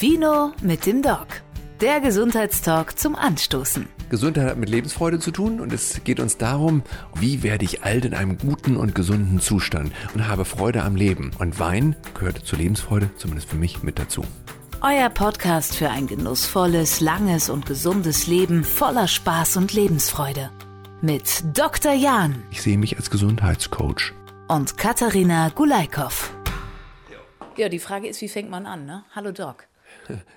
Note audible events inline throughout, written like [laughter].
Vino mit dem Doc. Der Gesundheitstalk zum Anstoßen. Gesundheit hat mit Lebensfreude zu tun und es geht uns darum, wie werde ich alt in einem guten und gesunden Zustand und habe Freude am Leben. Und Wein gehört zur Lebensfreude, zumindest für mich, mit dazu. Euer Podcast für ein genussvolles, langes und gesundes Leben voller Spaß und Lebensfreude. Mit Dr. Jan Ich sehe mich als Gesundheitscoach. und Katharina Gulaikow. Ja, die Frage ist, wie fängt man an, ne? Hallo Doc.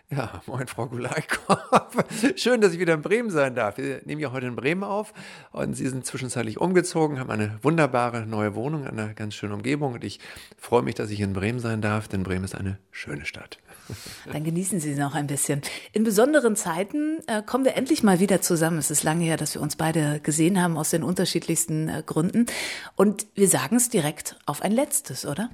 Ja, moin Frau Gulaikow. [laughs] Schön, dass ich wieder in Bremen sein darf. Wir nehmen ja heute in Bremen auf und Sie sind zwischenzeitlich umgezogen, haben eine wunderbare neue Wohnung, eine ganz schöne Umgebung und ich freue mich, dass ich in Bremen sein darf, denn Bremen ist eine schöne Stadt. [laughs] Dann genießen Sie noch ein bisschen. In besonderen Zeiten äh, kommen wir endlich mal wieder zusammen. Es ist lange her, dass wir uns beide gesehen haben aus den unterschiedlichsten äh, Gründen. Und wir sagen es direkt auf ein letztes, oder?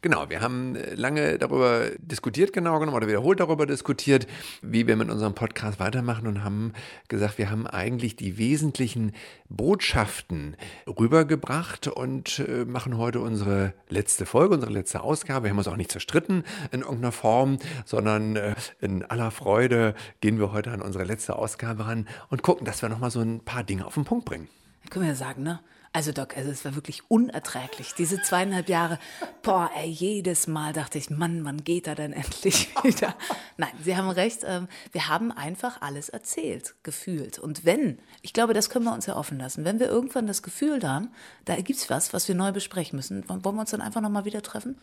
Genau, wir haben äh, lange darüber diskutiert, genau genommen, oder wiederholt darüber diskutiert, wie wir mit unserem Podcast weitermachen und haben gesagt, wir haben eigentlich die wesentlichen Botschaften rübergebracht und äh, machen heute unsere letzte Folge, unsere letzte Ausgabe. Wir haben uns auch nicht zerstritten in irgendeiner Form, sondern äh, in aller Freude gehen wir heute an unsere letzte Ausgabe ran und gucken, dass wir nochmal so ein paar Dinge auf den Punkt bringen. Können wir ja sagen, ne? Also Doc, also es war wirklich unerträglich. Diese zweieinhalb Jahre, boah, ey, jedes Mal dachte ich, Mann, wann geht er denn [laughs] endlich wieder? Nein, Sie haben recht, ähm, wir haben einfach alles erzählt, gefühlt. Und wenn, ich glaube, das können wir uns ja offen lassen, wenn wir irgendwann das Gefühl haben, da gibt's was, was wir neu besprechen müssen, wollen wir uns dann einfach nochmal wieder treffen?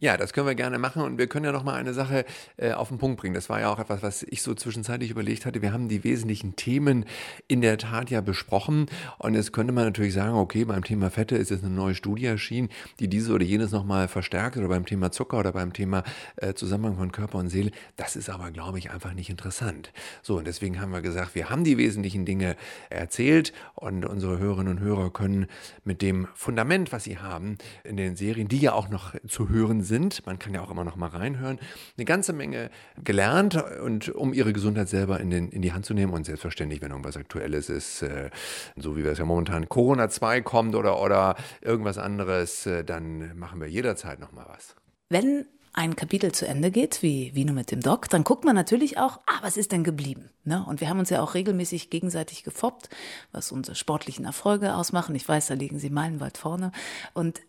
Ja, das können wir gerne machen und wir können ja noch mal eine Sache äh, auf den Punkt bringen. Das war ja auch etwas, was ich so zwischenzeitlich überlegt hatte. Wir haben die wesentlichen Themen in der Tat ja besprochen und jetzt könnte man natürlich sagen, okay, beim Thema Fette ist jetzt eine neue Studie erschienen, die diese oder jenes noch mal verstärkt oder beim Thema Zucker oder beim Thema äh, Zusammenhang von Körper und Seele. Das ist aber, glaube ich, einfach nicht interessant. So, und deswegen haben wir gesagt, wir haben die wesentlichen Dinge erzählt und unsere Hörerinnen und Hörer können mit dem Fundament, was sie haben in den Serien, die ja auch noch zu hören sind, man kann ja auch immer noch mal reinhören, eine ganze Menge gelernt und um ihre Gesundheit selber in, den, in die Hand zu nehmen und selbstverständlich, wenn irgendwas Aktuelles ist, äh, so wie wir es ja momentan Corona 2 kommt oder, oder irgendwas anderes, äh, dann machen wir jederzeit noch mal was. Wenn ein Kapitel zu Ende geht, wie Vino mit dem Doc, dann guckt man natürlich auch, ah, was ist denn geblieben? Ne? Und wir haben uns ja auch regelmäßig gegenseitig gefoppt, was unsere sportlichen Erfolge ausmachen. Ich weiß, da liegen Sie meilenweit vorne. Und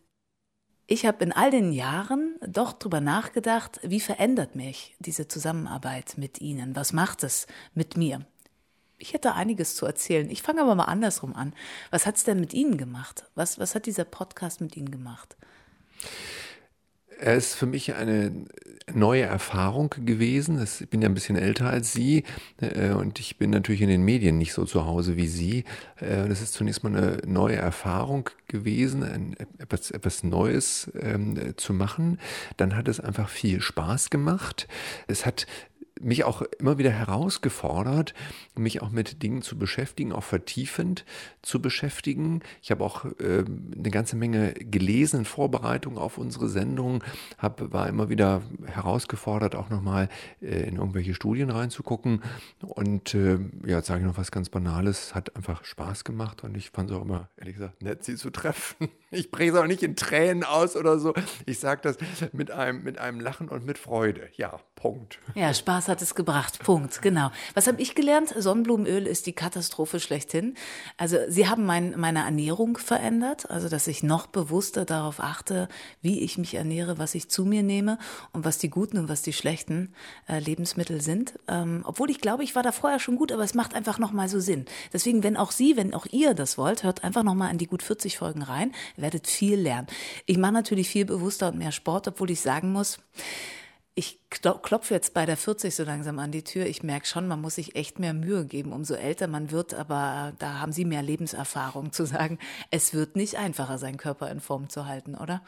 ich habe in all den Jahren doch drüber nachgedacht, wie verändert mich diese Zusammenarbeit mit Ihnen? Was macht es mit mir? Ich hätte einiges zu erzählen. Ich fange aber mal andersrum an. Was hat es denn mit Ihnen gemacht? Was, was hat dieser Podcast mit Ihnen gemacht? Er ist für mich eine neue Erfahrung gewesen. Ich bin ja ein bisschen älter als Sie äh, und ich bin natürlich in den Medien nicht so zu Hause wie Sie. Äh, Das ist zunächst mal eine neue Erfahrung gewesen, etwas, etwas Neues ähm, äh, zu machen. Dann hat es einfach viel Spaß gemacht. Es hat mich auch immer wieder herausgefordert, mich auch mit Dingen zu beschäftigen, auch vertiefend zu beschäftigen. Ich habe auch ähm, eine ganze Menge gelesen in Vorbereitung auf unsere Sendung, hab, war immer wieder herausgefordert, auch nochmal äh, in irgendwelche Studien reinzugucken. Und äh, ja, jetzt sage ich noch was ganz Banales, hat einfach Spaß gemacht und ich fand es auch immer, ehrlich gesagt, nett, sie zu treffen. Ich bringe es auch nicht in Tränen aus oder so. Ich sage das mit einem, mit einem Lachen und mit Freude. Ja, Punkt. Ja, Spaß hat es gebracht. Punkt. Genau. Was habe ich gelernt? Sonnenblumenöl ist die Katastrophe schlechthin. Also sie haben mein, meine Ernährung verändert, also dass ich noch bewusster darauf achte, wie ich mich ernähre, was ich zu mir nehme und was die guten und was die schlechten äh, Lebensmittel sind. Ähm, obwohl ich glaube, ich war da vorher schon gut, aber es macht einfach noch mal so Sinn. Deswegen, wenn auch Sie, wenn auch ihr das wollt, hört einfach noch mal in die gut 40 Folgen rein. Werdet viel lernen. Ich mache natürlich viel bewusster und mehr Sport, obwohl ich sagen muss, ich klopfe jetzt bei der 40 so langsam an die Tür. Ich merke schon, man muss sich echt mehr Mühe geben, umso älter man wird. Aber da haben Sie mehr Lebenserfahrung zu sagen, es wird nicht einfacher, seinen Körper in Form zu halten, oder?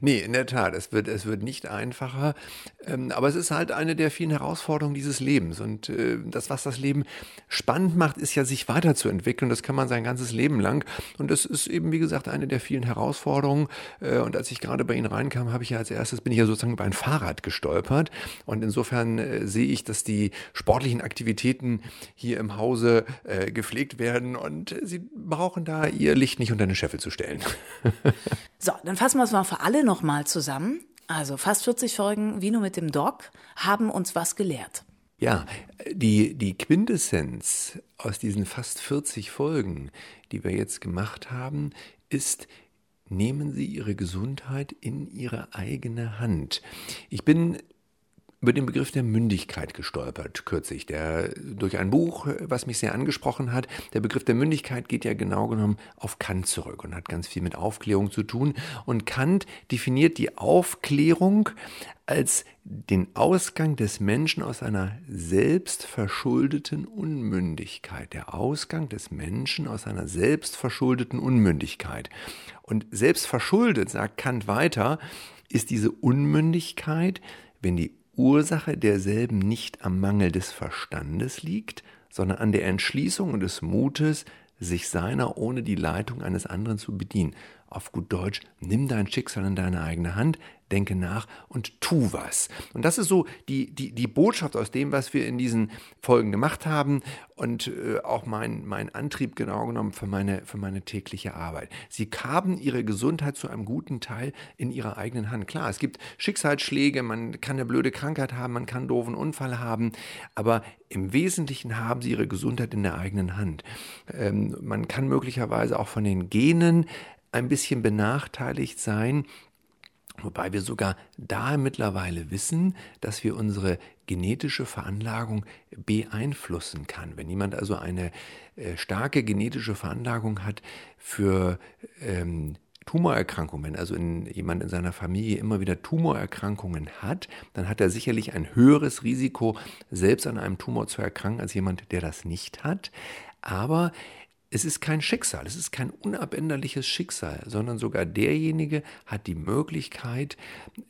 Nee, in der Tat, es wird, es wird nicht einfacher, ähm, aber es ist halt eine der vielen Herausforderungen dieses Lebens. Und äh, das, was das Leben spannend macht, ist ja, sich weiterzuentwickeln. Das kann man sein ganzes Leben lang. Und das ist eben, wie gesagt, eine der vielen Herausforderungen. Äh, und als ich gerade bei Ihnen reinkam, habe ich ja als erstes, bin ich ja sozusagen über ein Fahrrad gestolpert. Und insofern äh, sehe ich, dass die sportlichen Aktivitäten hier im Hause äh, gepflegt werden. Und Sie brauchen da Ihr Licht nicht unter den Scheffel zu stellen. [laughs] So, dann fassen wir es mal für alle nochmal zusammen. Also fast 40 Folgen Vino mit dem Doc haben uns was gelehrt. Ja, die, die Quintessenz aus diesen fast 40 Folgen, die wir jetzt gemacht haben, ist, nehmen Sie Ihre Gesundheit in Ihre eigene Hand. Ich bin über den Begriff der Mündigkeit gestolpert kürzlich, der durch ein Buch, was mich sehr angesprochen hat. Der Begriff der Mündigkeit geht ja genau genommen auf Kant zurück und hat ganz viel mit Aufklärung zu tun. Und Kant definiert die Aufklärung als den Ausgang des Menschen aus einer selbstverschuldeten Unmündigkeit. Der Ausgang des Menschen aus einer selbstverschuldeten Unmündigkeit. Und selbstverschuldet, sagt Kant weiter, ist diese Unmündigkeit, wenn die Ursache derselben nicht am Mangel des Verstandes liegt, sondern an der Entschließung und des Mutes, sich seiner ohne die Leitung eines anderen zu bedienen. Auf gut Deutsch, nimm dein Schicksal in deine eigene Hand, denke nach und tu was. Und das ist so die, die, die Botschaft aus dem, was wir in diesen Folgen gemacht haben und äh, auch mein, mein Antrieb genau genommen für meine, für meine tägliche Arbeit. Sie haben ihre Gesundheit zu einem guten Teil in ihrer eigenen Hand. Klar, es gibt Schicksalsschläge, man kann eine blöde Krankheit haben, man kann einen doofen Unfall haben, aber im Wesentlichen haben sie ihre Gesundheit in der eigenen Hand. Ähm, man kann möglicherweise auch von den Genen ein bisschen benachteiligt sein, Wobei wir sogar da mittlerweile wissen, dass wir unsere genetische Veranlagung beeinflussen kann. Wenn jemand also eine äh, starke genetische Veranlagung hat für ähm, Tumorerkrankungen, also in, jemand in seiner Familie immer wieder Tumorerkrankungen hat, dann hat er sicherlich ein höheres Risiko, selbst an einem Tumor zu erkranken, als jemand, der das nicht hat. Aber es ist kein Schicksal, es ist kein unabänderliches Schicksal, sondern sogar derjenige hat die Möglichkeit,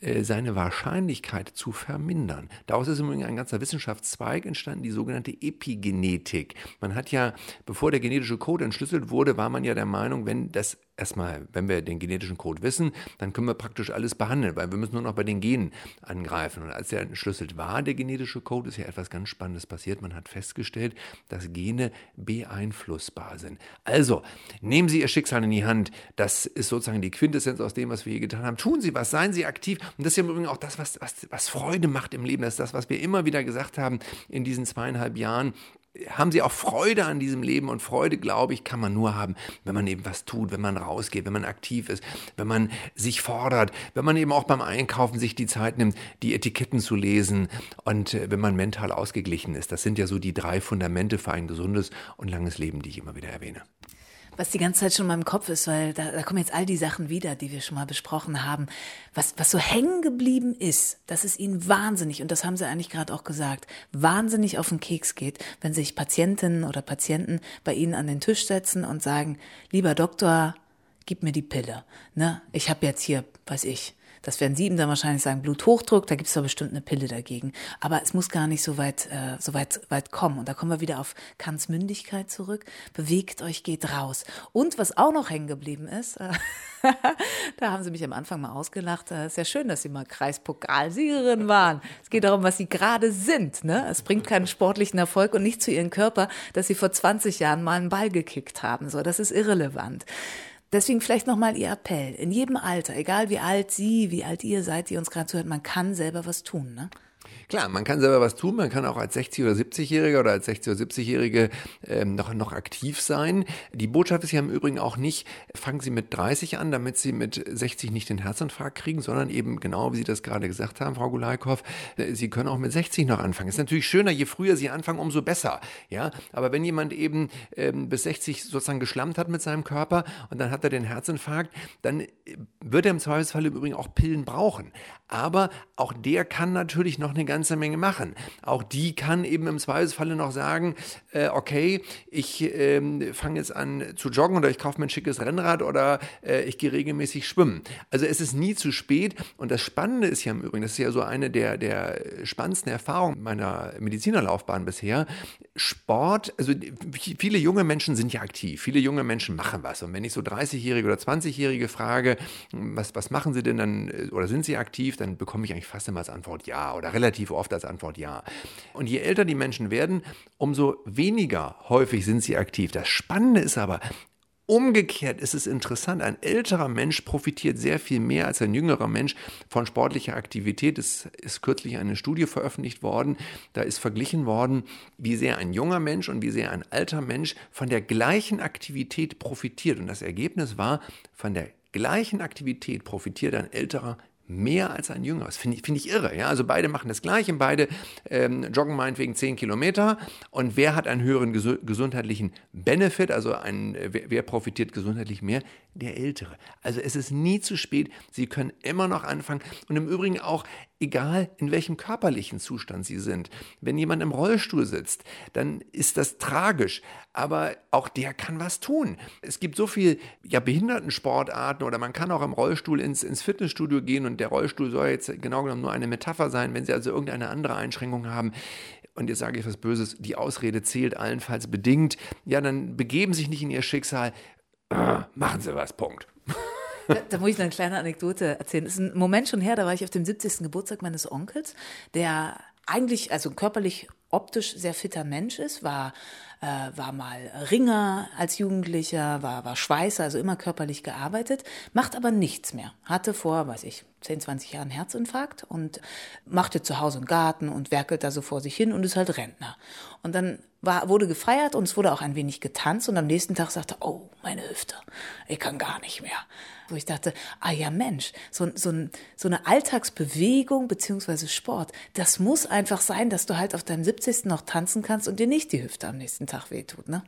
äh, seine Wahrscheinlichkeit zu vermindern. Daraus ist übrigens ein ganzer Wissenschaftszweig entstanden, die sogenannte Epigenetik. Man hat ja, bevor der genetische Code entschlüsselt wurde, war man ja der Meinung, wenn das erstmal, wenn wir den genetischen Code wissen, dann können wir praktisch alles behandeln, weil wir müssen nur noch bei den Genen angreifen. Und als der entschlüsselt war, der genetische Code, ist ja etwas ganz Spannendes passiert. Man hat festgestellt, dass Gene beeinflussbar sind. Also, nehmen Sie Ihr Schicksal in die Hand. Das ist sozusagen die Quintessenz aus dem, was wir hier getan haben. Tun Sie was, seien Sie aktiv. Und das ist ja im Übrigen auch das, was, was, was Freude macht im Leben. Das ist das, was wir immer wieder gesagt haben in diesen zweieinhalb Jahren haben sie auch Freude an diesem Leben und Freude, glaube ich, kann man nur haben, wenn man eben was tut, wenn man rausgeht, wenn man aktiv ist, wenn man sich fordert, wenn man eben auch beim Einkaufen sich die Zeit nimmt, die Etiketten zu lesen und äh, wenn man mental ausgeglichen ist. Das sind ja so die drei Fundamente für ein gesundes und langes Leben, die ich immer wieder erwähne was die ganze Zeit schon in meinem Kopf ist, weil da, da kommen jetzt all die Sachen wieder, die wir schon mal besprochen haben. Was, was so hängen geblieben ist, dass es ihnen wahnsinnig, und das haben sie eigentlich gerade auch gesagt, wahnsinnig auf den Keks geht, wenn sich Patientinnen oder Patienten bei ihnen an den Tisch setzen und sagen, lieber Doktor, gib mir die Pille. Ne? Ich habe jetzt hier, weiß ich, das werden Sie ihm dann wahrscheinlich sagen, Bluthochdruck, da gibt es doch bestimmt eine Pille dagegen. Aber es muss gar nicht so weit, äh, so weit, weit kommen. Und da kommen wir wieder auf Kants Mündigkeit zurück. Bewegt euch, geht raus. Und was auch noch hängen geblieben ist, äh, [laughs] da haben Sie mich am Anfang mal ausgelacht. Äh, ist ja schön, dass Sie mal Kreispokalsiegerin waren. Es geht darum, was Sie gerade sind. Ne? Es bringt keinen sportlichen Erfolg und nicht zu Ihrem Körper, dass Sie vor 20 Jahren mal einen Ball gekickt haben. So, das ist irrelevant. Deswegen vielleicht nochmal Ihr Appell. In jedem Alter, egal wie alt Sie, wie alt ihr seid, die uns gerade zuhört, man kann selber was tun. Ne? Klar, man kann selber was tun, man kann auch als 60- oder 70-Jähriger oder als 60- oder 70-Jährige ähm, noch, noch aktiv sein. Die Botschaft ist ja im Übrigen auch nicht, fangen Sie mit 30 an, damit Sie mit 60 nicht den Herzinfarkt kriegen, sondern eben genau, wie Sie das gerade gesagt haben, Frau Gulaikow, äh, Sie können auch mit 60 noch anfangen. Ist natürlich schöner, je früher Sie anfangen, umso besser. Ja, aber wenn jemand eben ähm, bis 60 sozusagen geschlammt hat mit seinem Körper und dann hat er den Herzinfarkt, dann äh, wird er im Zweifelsfall im Übrigen auch Pillen brauchen. Aber auch der kann natürlich noch eine ganze Menge machen. Auch die kann eben im Zweifelsfalle noch sagen, äh, okay, ich äh, fange jetzt an zu joggen oder ich kaufe mir ein schickes Rennrad oder äh, ich gehe regelmäßig schwimmen. Also es ist nie zu spät. Und das Spannende ist ja im Übrigen, das ist ja so eine der, der spannendsten Erfahrungen meiner Medizinerlaufbahn bisher. Sport, also viele junge Menschen sind ja aktiv, viele junge Menschen machen was. Und wenn ich so 30-Jährige oder 20-Jährige frage, was, was machen sie denn dann äh, oder sind sie aktiv, dann bekomme ich eigentlich fast immer als Antwort ja oder relativ oft als Antwort ja. Und je älter die Menschen werden, umso weniger häufig sind sie aktiv. Das Spannende ist aber, Umgekehrt ist es interessant, ein älterer Mensch profitiert sehr viel mehr als ein jüngerer Mensch von sportlicher Aktivität. Es ist kürzlich eine Studie veröffentlicht worden, da ist verglichen worden, wie sehr ein junger Mensch und wie sehr ein alter Mensch von der gleichen Aktivität profitiert. Und das Ergebnis war, von der gleichen Aktivität profitiert ein älterer mehr als ein Jüngerer. Das finde ich, find ich irre. Ja? Also beide machen das Gleiche, beide ähm, joggen meinetwegen 10 Kilometer. Und wer hat einen höheren ges gesundheitlichen Benefit, also ein, wer, wer, profitiert gesundheitlich mehr? Der Ältere. Also es ist nie zu spät. Sie können immer noch anfangen. Und im Übrigen auch, egal in welchem körperlichen Zustand Sie sind. Wenn jemand im Rollstuhl sitzt, dann ist das tragisch. Aber auch der kann was tun. Es gibt so viele ja, Behindertensportarten oder man kann auch im Rollstuhl ins, ins Fitnessstudio gehen und der Rollstuhl soll jetzt genau genommen nur eine Metapher sein. Wenn Sie also irgendeine andere Einschränkung haben, und jetzt sage ich was Böses, die Ausrede zählt allenfalls bedingt, ja, dann begeben sich nicht in Ihr Schicksal, äh, machen Sie was, Punkt. [laughs] Da, da, muss ich eine kleine Anekdote erzählen. Das ist ein Moment schon her, da war ich auf dem 70. Geburtstag meines Onkels, der eigentlich, also körperlich, optisch sehr fitter Mensch ist, war, äh, war mal Ringer als Jugendlicher, war, war Schweißer, also immer körperlich gearbeitet, macht aber nichts mehr. Hatte vor, weiß ich, 10, 20 Jahren Herzinfarkt und machte zu Hause einen Garten und werkelt da so vor sich hin und ist halt Rentner. Und dann war, wurde gefeiert und es wurde auch ein wenig getanzt und am nächsten Tag sagte, oh, meine Hüfte, ich kann gar nicht mehr. Wo ich dachte, ah ja Mensch, so, so, so eine Alltagsbewegung beziehungsweise Sport, das muss einfach sein, dass du halt auf deinem 70. noch tanzen kannst und dir nicht die Hüfte am nächsten Tag wehtut, ne?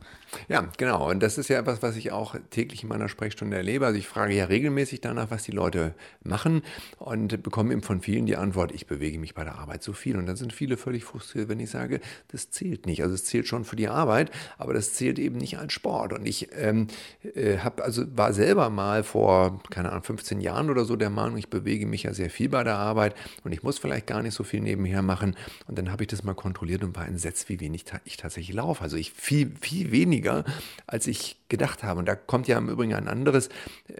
Ja, genau. Und das ist ja etwas, was ich auch täglich in meiner Sprechstunde erlebe. Also ich frage ja regelmäßig danach, was die Leute machen und bekomme eben von vielen die Antwort, ich bewege mich bei der Arbeit so viel. Und dann sind viele völlig frustriert, wenn ich sage, das zählt nicht. Also es zählt schon für die Arbeit, aber das zählt eben nicht als Sport. Und ich ähm, äh, habe also war selber mal vor, keine Ahnung, 15 Jahren oder so der Meinung, ich bewege mich ja sehr viel bei der Arbeit und ich muss vielleicht gar nicht so viel nebenher machen. Und dann habe ich das mal kontrolliert und war entsetzt, wie wenig ich tatsächlich laufe. Also ich viel, viel weniger, als ich gedacht habe. Und da kommt ja im Übrigen ein anderes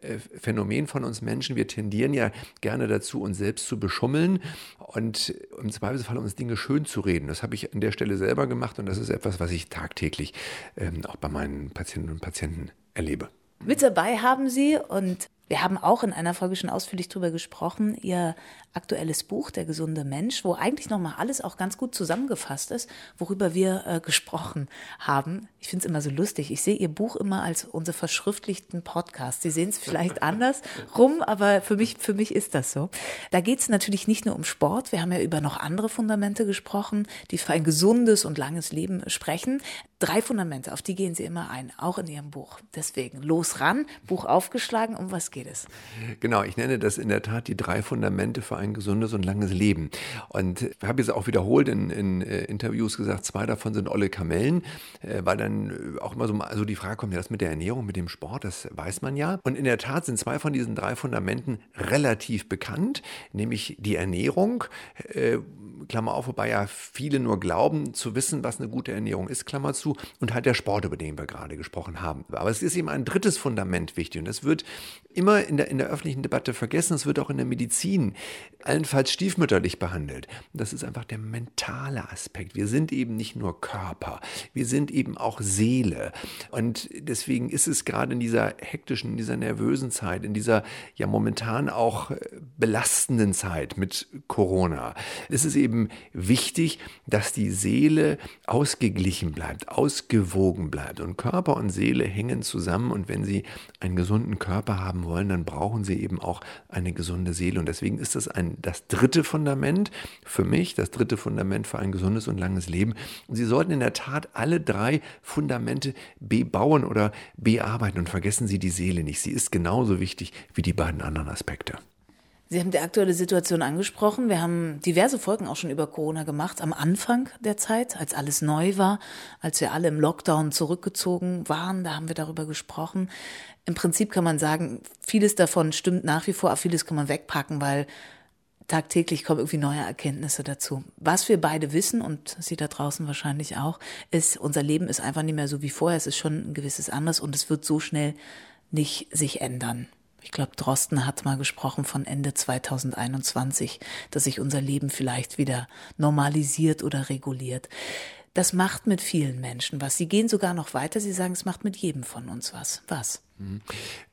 äh, Phänomen von uns Menschen. Wir tendieren ja gerne dazu, uns selbst zu beschummeln und im Zweifelsfall uns Dinge schön zu reden. Das habe ich an der Stelle selber gemacht und das ist etwas, was ich tagtäglich ähm, auch bei meinen Patientinnen und Patienten erlebe. Mit dabei haben Sie und wir haben auch in einer Folge schon ausführlich darüber gesprochen, Ihr aktuelles Buch, Der gesunde Mensch, wo eigentlich nochmal alles auch ganz gut zusammengefasst ist, worüber wir äh, gesprochen haben. Ich finde es immer so lustig. Ich sehe Ihr Buch immer als unsere verschriftlichten Podcast. Sie sehen es vielleicht [laughs] anders rum, aber für mich, für mich ist das so. Da geht es natürlich nicht nur um Sport. Wir haben ja über noch andere Fundamente gesprochen, die für ein gesundes und langes Leben sprechen. Drei Fundamente, auf die gehen Sie immer ein, auch in Ihrem Buch. Deswegen los ran, Buch aufgeschlagen, um was geht es? Genau, ich nenne das in der Tat die drei Fundamente für ein gesundes und langes Leben. Und ich habe jetzt auch wiederholt in, in äh, Interviews gesagt, zwei davon sind olle Kamellen, äh, weil dann auch immer so also die Frage kommt, ja, das mit der Ernährung, mit dem Sport, das weiß man ja. Und in der Tat sind zwei von diesen drei Fundamenten relativ bekannt, nämlich die Ernährung, äh, Klammer auf, wobei ja viele nur glauben zu wissen, was eine gute Ernährung ist, Klammer zu, und halt der Sport, über den wir gerade gesprochen haben. Aber es ist eben ein drittes Fundament wichtig und das wird immer in der, in der öffentlichen Debatte vergessen, es wird auch in der Medizin allenfalls stiefmütterlich behandelt. das ist einfach der mentale Aspekt. Wir sind eben nicht nur Körper, wir sind eben auch Seele. Und deswegen ist es gerade in dieser hektischen, in dieser nervösen Zeit, in dieser ja momentan auch belastenden Zeit mit Corona, ist es eben wichtig, dass die Seele ausgeglichen bleibt, ausgewogen bleibt. Und Körper und Seele hängen zusammen. Und wenn Sie einen gesunden Körper haben wollen, dann brauchen Sie eben auch eine gesunde Seele. Und deswegen ist das ein, das dritte Fundament für mich, das dritte Fundament für ein gesundes und langes Leben. Und Sie sollten in der Tat alle drei Fundamente bebauen oder bearbeiten. Und vergessen Sie die Seele nicht. Sie ist genauso wichtig wie die beiden anderen Aspekte. Sie haben die aktuelle Situation angesprochen. Wir haben diverse Folgen auch schon über Corona gemacht, am Anfang der Zeit, als alles neu war, als wir alle im Lockdown zurückgezogen waren, da haben wir darüber gesprochen. Im Prinzip kann man sagen, vieles davon stimmt nach wie vor, aber vieles kann man wegpacken, weil tagtäglich kommen irgendwie neue Erkenntnisse dazu. Was wir beide wissen und Sie da draußen wahrscheinlich auch, ist, unser Leben ist einfach nicht mehr so wie vorher. Es ist schon ein gewisses anderes und es wird so schnell nicht sich ändern. Ich glaube, Drosten hat mal gesprochen von Ende 2021, dass sich unser Leben vielleicht wieder normalisiert oder reguliert. Das macht mit vielen Menschen was. Sie gehen sogar noch weiter. Sie sagen, es macht mit jedem von uns was. Was?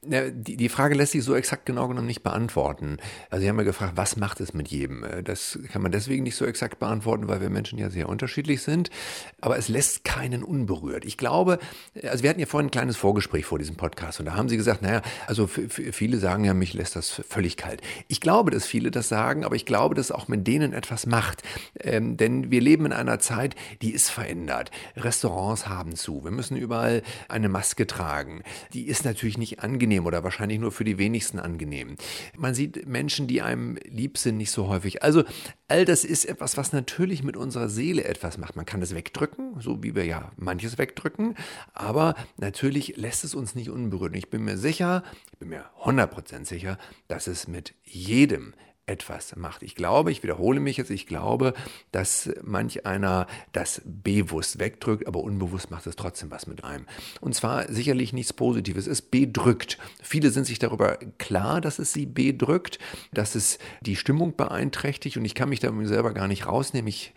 Die, die Frage lässt sich so exakt genau genommen nicht beantworten. Also Sie haben ja gefragt, was macht es mit jedem? Äh, das kann man deswegen nicht so exakt beantworten, weil wir Menschen ja sehr unterschiedlich sind. Aber es lässt keinen unberührt. Ich glaube, also wir hatten ja vorhin ein kleines Vorgespräch vor diesem Podcast und da haben Sie gesagt, naja, also viele sagen ja, mich lässt das völlig kalt. Ich glaube, dass viele das sagen, aber ich glaube, dass auch mit denen etwas macht. Ähm, denn wir leben in einer Zeit, die ist verändert. Restaurants haben zu. Wir müssen überall eine Maske tragen. Die ist natürlich nicht angenehm oder wahrscheinlich nur für die wenigsten angenehm. Man sieht Menschen, die einem lieb sind, nicht so häufig. Also all das ist etwas, was natürlich mit unserer Seele etwas macht. Man kann das wegdrücken, so wie wir ja manches wegdrücken, aber natürlich lässt es uns nicht unberührt. Ich bin mir sicher, ich bin mir 100% sicher, dass es mit jedem etwas macht. Ich glaube, ich wiederhole mich jetzt, ich glaube, dass manch einer das bewusst wegdrückt, aber unbewusst macht es trotzdem was mit einem. Und zwar sicherlich nichts Positives. Es bedrückt. Viele sind sich darüber klar, dass es sie bedrückt, dass es die Stimmung beeinträchtigt und ich kann mich da selber gar nicht rausnehmen. Ich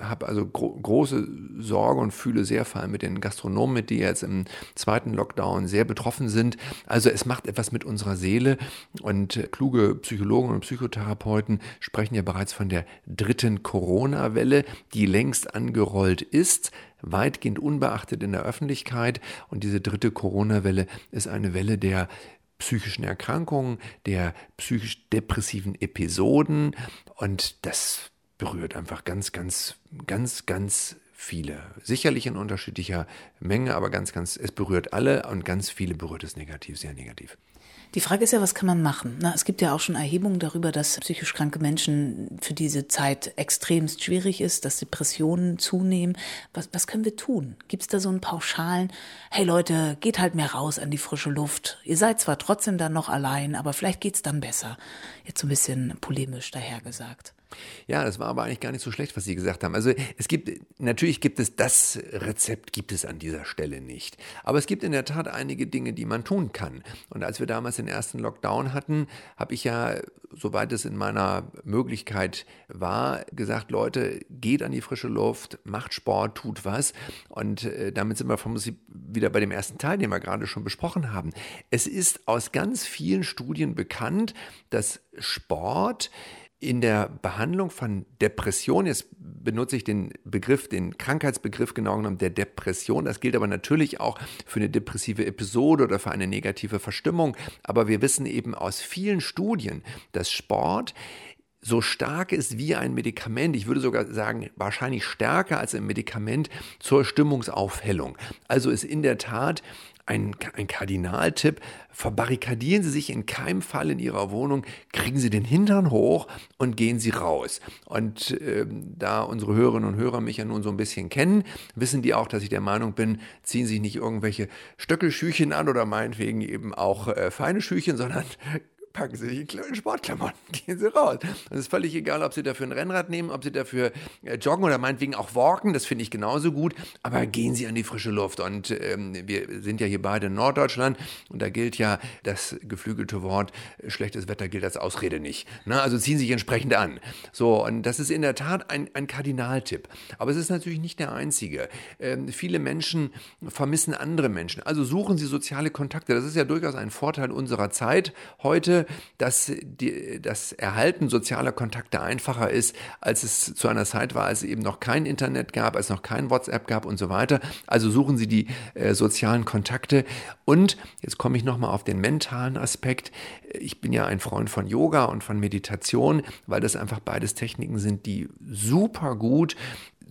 habe also gro große Sorge und fühle sehr vor allem mit den Gastronomen, mit die jetzt im zweiten Lockdown sehr betroffen sind. Also es macht etwas mit unserer Seele und kluge Psychologen und Psychotherapeuten Therapeuten sprechen ja bereits von der dritten Corona-Welle, die längst angerollt ist, weitgehend unbeachtet in der Öffentlichkeit. Und diese dritte Corona-Welle ist eine Welle der psychischen Erkrankungen, der psychisch depressiven Episoden. Und das berührt einfach ganz, ganz, ganz, ganz viele. Sicherlich in unterschiedlicher Menge, aber ganz, ganz, es berührt alle und ganz viele berührt es negativ, sehr negativ. Die Frage ist ja, was kann man machen? Na, es gibt ja auch schon Erhebungen darüber, dass psychisch kranke Menschen für diese Zeit extremst schwierig ist, dass Depressionen zunehmen. Was, was können wir tun? Gibt es da so einen pauschalen, hey Leute, geht halt mehr raus an die frische Luft. Ihr seid zwar trotzdem dann noch allein, aber vielleicht geht's dann besser. Jetzt so ein bisschen polemisch dahergesagt. Ja, das war aber eigentlich gar nicht so schlecht, was Sie gesagt haben. Also es gibt, natürlich gibt es das Rezept, gibt es an dieser Stelle nicht. Aber es gibt in der Tat einige Dinge, die man tun kann. Und als wir damals den ersten Lockdown hatten, habe ich ja, soweit es in meiner Möglichkeit war, gesagt, Leute, geht an die frische Luft, macht Sport, tut was. Und äh, damit sind wir vermutlich wieder bei dem ersten Teil, den wir gerade schon besprochen haben. Es ist aus ganz vielen Studien bekannt, dass Sport in der Behandlung von Depression, jetzt benutze ich den Begriff, den Krankheitsbegriff genau genommen der Depression, das gilt aber natürlich auch für eine depressive Episode oder für eine negative Verstimmung, aber wir wissen eben aus vielen Studien, dass Sport so stark ist wie ein Medikament, ich würde sogar sagen, wahrscheinlich stärker als ein Medikament zur Stimmungsaufhellung. Also ist in der Tat ein, ein Kardinaltipp, verbarrikadieren Sie sich in keinem Fall in Ihrer Wohnung, kriegen Sie den Hintern hoch und gehen Sie raus. Und äh, da unsere Hörerinnen und Hörer mich ja nun so ein bisschen kennen, wissen die auch, dass ich der Meinung bin, ziehen sich nicht irgendwelche Stöckelschüchen an oder meinetwegen eben auch äh, feine Schüchen, [laughs] sondern packen Sie sich in Sportklamotten, [laughs] gehen Sie raus. Es ist völlig egal, ob Sie dafür ein Rennrad nehmen, ob Sie dafür äh, joggen oder meinetwegen auch walken, das finde ich genauso gut, aber gehen Sie an die frische Luft. Und ähm, wir sind ja hier beide in Norddeutschland und da gilt ja das geflügelte Wort, äh, schlechtes Wetter gilt als Ausrede nicht. Na, also ziehen Sie sich entsprechend an. So, und das ist in der Tat ein, ein Kardinaltipp. Aber es ist natürlich nicht der einzige. Ähm, viele Menschen vermissen andere Menschen. Also suchen Sie soziale Kontakte. Das ist ja durchaus ein Vorteil unserer Zeit heute dass die, das Erhalten sozialer Kontakte einfacher ist, als es zu einer Zeit war, als es eben noch kein Internet gab, als es noch kein WhatsApp gab und so weiter. Also suchen Sie die äh, sozialen Kontakte. Und jetzt komme ich nochmal auf den mentalen Aspekt. Ich bin ja ein Freund von Yoga und von Meditation, weil das einfach beides Techniken sind, die super gut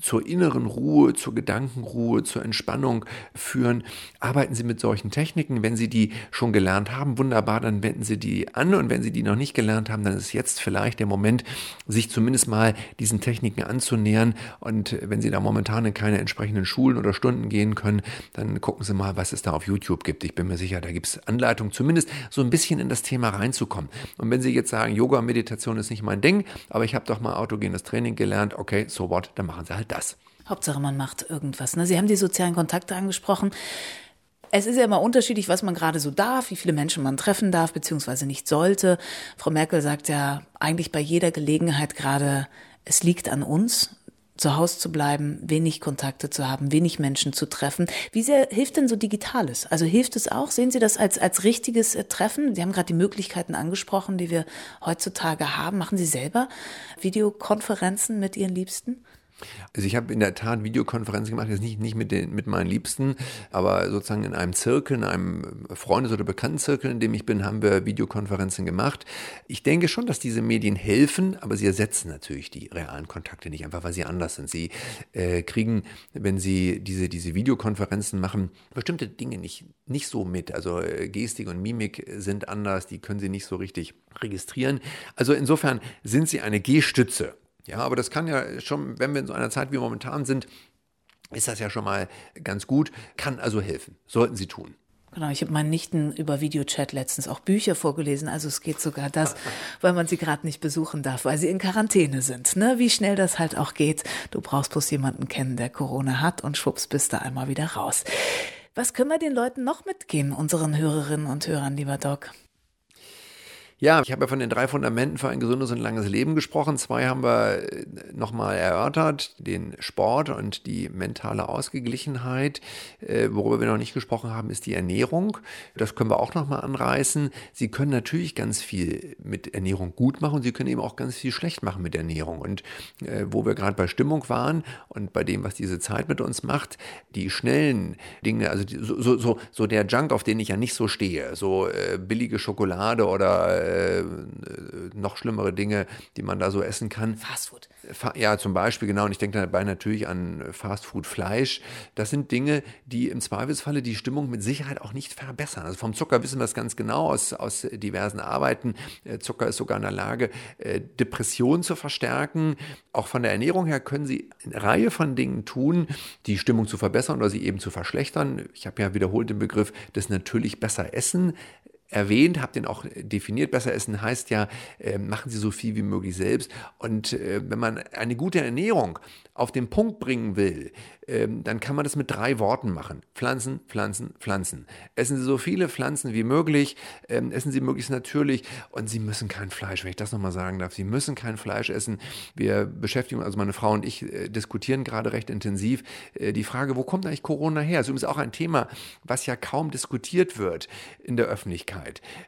zur inneren Ruhe, zur Gedankenruhe, zur Entspannung führen. Arbeiten Sie mit solchen Techniken. Wenn Sie die schon gelernt haben, wunderbar, dann wenden Sie die an. Und wenn Sie die noch nicht gelernt haben, dann ist jetzt vielleicht der Moment, sich zumindest mal diesen Techniken anzunähern. Und wenn Sie da momentan in keine entsprechenden Schulen oder Stunden gehen können, dann gucken Sie mal, was es da auf YouTube gibt. Ich bin mir sicher, da gibt es Anleitungen, zumindest so ein bisschen in das Thema reinzukommen. Und wenn Sie jetzt sagen, Yoga, Meditation ist nicht mein Ding, aber ich habe doch mal autogenes Training gelernt, okay, so what, dann machen Sie halt das. Hauptsache, man macht irgendwas. Ne? Sie haben die sozialen Kontakte angesprochen. Es ist ja immer unterschiedlich, was man gerade so darf, wie viele Menschen man treffen darf, beziehungsweise nicht sollte. Frau Merkel sagt ja eigentlich bei jeder Gelegenheit gerade, es liegt an uns, zu Hause zu bleiben, wenig Kontakte zu haben, wenig Menschen zu treffen. Wie sehr hilft denn so Digitales? Also hilft es auch? Sehen Sie das als, als richtiges äh, Treffen? Sie haben gerade die Möglichkeiten angesprochen, die wir heutzutage haben. Machen Sie selber Videokonferenzen mit Ihren Liebsten? Also ich habe in der Tat Videokonferenzen gemacht, jetzt nicht, nicht mit, den, mit meinen Liebsten, aber sozusagen in einem Zirkel, in einem Freundes- oder Bekanntenzirkel, in dem ich bin, haben wir Videokonferenzen gemacht. Ich denke schon, dass diese Medien helfen, aber sie ersetzen natürlich die realen Kontakte nicht, einfach weil sie anders sind. Sie äh, kriegen, wenn sie diese, diese Videokonferenzen machen, bestimmte Dinge nicht, nicht so mit. Also äh, Gestik und Mimik sind anders, die können sie nicht so richtig registrieren. Also insofern sind sie eine Gehstütze ja, aber das kann ja schon, wenn wir in so einer Zeit wie momentan sind, ist das ja schon mal ganz gut, kann also helfen, sollten Sie tun. Genau, ich habe meinen Nichten über Videochat letztens auch Bücher vorgelesen. Also es geht sogar das, [laughs] weil man sie gerade nicht besuchen darf, weil sie in Quarantäne sind. Ne? Wie schnell das halt auch geht. Du brauchst bloß jemanden kennen, der Corona hat und schwupps bist du einmal wieder raus. Was können wir den Leuten noch mitgeben, unseren Hörerinnen und Hörern, lieber Doc? Ja, ich habe ja von den drei Fundamenten für ein gesundes und langes Leben gesprochen. Zwei haben wir äh, nochmal erörtert, den Sport und die mentale Ausgeglichenheit. Äh, worüber wir noch nicht gesprochen haben, ist die Ernährung. Das können wir auch nochmal anreißen. Sie können natürlich ganz viel mit Ernährung gut machen Sie können eben auch ganz viel schlecht machen mit Ernährung. Und äh, wo wir gerade bei Stimmung waren und bei dem, was diese Zeit mit uns macht, die schnellen Dinge, also so, so, so der Junk, auf den ich ja nicht so stehe, so billige Schokolade oder äh, noch schlimmere Dinge, die man da so essen kann. Fastfood. Ja, zum Beispiel, genau. Und ich denke dabei natürlich an Fastfood, Fleisch. Das sind Dinge, die im Zweifelsfalle die Stimmung mit Sicherheit auch nicht verbessern. Also vom Zucker wissen wir es ganz genau aus, aus diversen Arbeiten. Äh, Zucker ist sogar in der Lage, äh, Depressionen zu verstärken. Auch von der Ernährung her können Sie eine Reihe von Dingen tun, die Stimmung zu verbessern oder sie eben zu verschlechtern. Ich habe ja wiederholt den Begriff des natürlich besser Essen erwähnt, habe den auch definiert. Besser essen heißt ja, äh, machen Sie so viel wie möglich selbst. Und äh, wenn man eine gute Ernährung auf den Punkt bringen will, ähm, dann kann man das mit drei Worten machen. Pflanzen, Pflanzen, Pflanzen. Essen Sie so viele Pflanzen wie möglich, ähm, essen Sie möglichst natürlich und Sie müssen kein Fleisch, wenn ich das nochmal sagen darf, Sie müssen kein Fleisch essen. Wir beschäftigen, also meine Frau und ich äh, diskutieren gerade recht intensiv äh, die Frage, wo kommt eigentlich Corona her? Das ist übrigens auch ein Thema, was ja kaum diskutiert wird in der Öffentlichkeit.